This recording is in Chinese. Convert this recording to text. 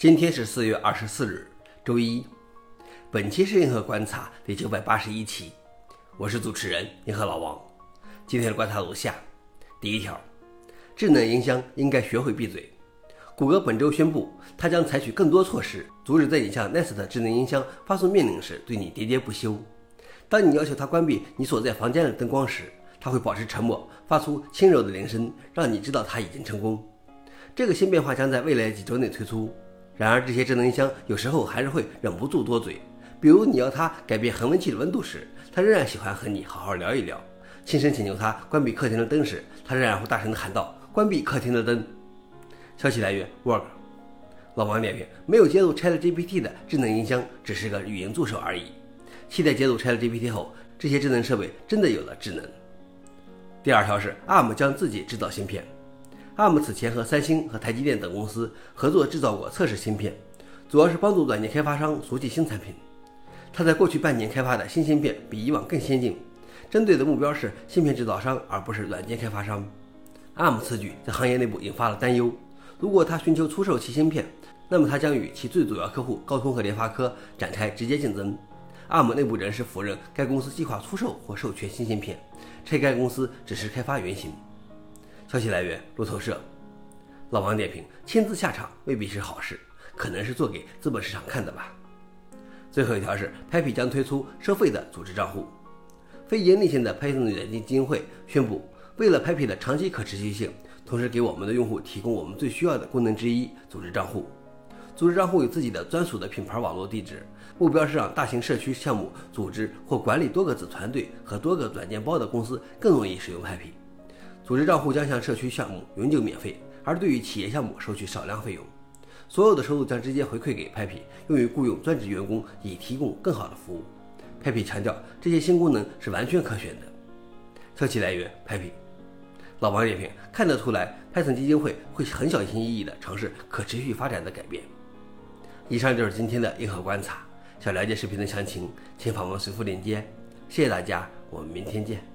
今天是四月二十四日，周一。本期是银河观察第九百八十一期，我是主持人银河老王。今天的观察如下：第一条，智能音箱应该学会闭嘴。谷歌本周宣布，它将采取更多措施，阻止在你向 Nest 智能音箱发送命令时对你喋喋不休。当你要求它关闭你所在房间的灯光时，它会保持沉默，发出轻柔的铃声，让你知道它已经成功。这个新变化将在未来几周内推出。然而，这些智能音箱有时候还是会忍不住多嘴。比如，你要它改变恒温器的温度时，它仍然喜欢和你好好聊一聊；轻声请求它关闭客厅的灯时，它仍然会大声地喊道：“关闭客厅的灯。”消息来源：Work。老王点评：没有接入 ChatGPT 的智能音箱只是个语音助手而已。期待接入 ChatGPT 后，这些智能设备真的有了智能。第二条是，ARM 将自己制造芯片。ARM 此前和三星和台积电等公司合作制造过测试芯片，主要是帮助软件开发商熟悉新产品。它在过去半年开发的新芯片比以往更先进，针对的目标是芯片制造商而不是软件开发商。ARM 此举在行业内部引发了担忧，如果它寻求出售其芯片，那么它将与其最主要客户高通和联发科展开直接竞争。ARM 内部人士否认该公司计划出售或授权新芯片，称该公司只是开发原型。消息来源：路透社。老王点评：亲自下场未必是好事，可能是做给资本市场看的吧。最后一条是，Papi 将推出收费的组织账户。非盈利性的 Python 软件基金会宣布，为了 Papi 的长期可持续性，同时给我们的用户提供我们最需要的功能之一——组织账户。组织账户有自己的专属的品牌网络地址，目标是让大型社区项目组织或管理多个子团队和多个软件包的公司更容易使用 Papi。组织账户将向社区项目永久免费，而对于企业项目收取少量费用。所有的收入将直接回馈给 Papi，用于雇佣专职员工，以提供更好的服务。Papi 强调，这些新功能是完全可选的。消息来源：Papi。老王点评：看得出来，Python 基金会会很小心翼翼地尝试可持续发展的改变。以上就是今天的硬核观察。想了解视频的详情，请访问随附链接。谢谢大家，我们明天见。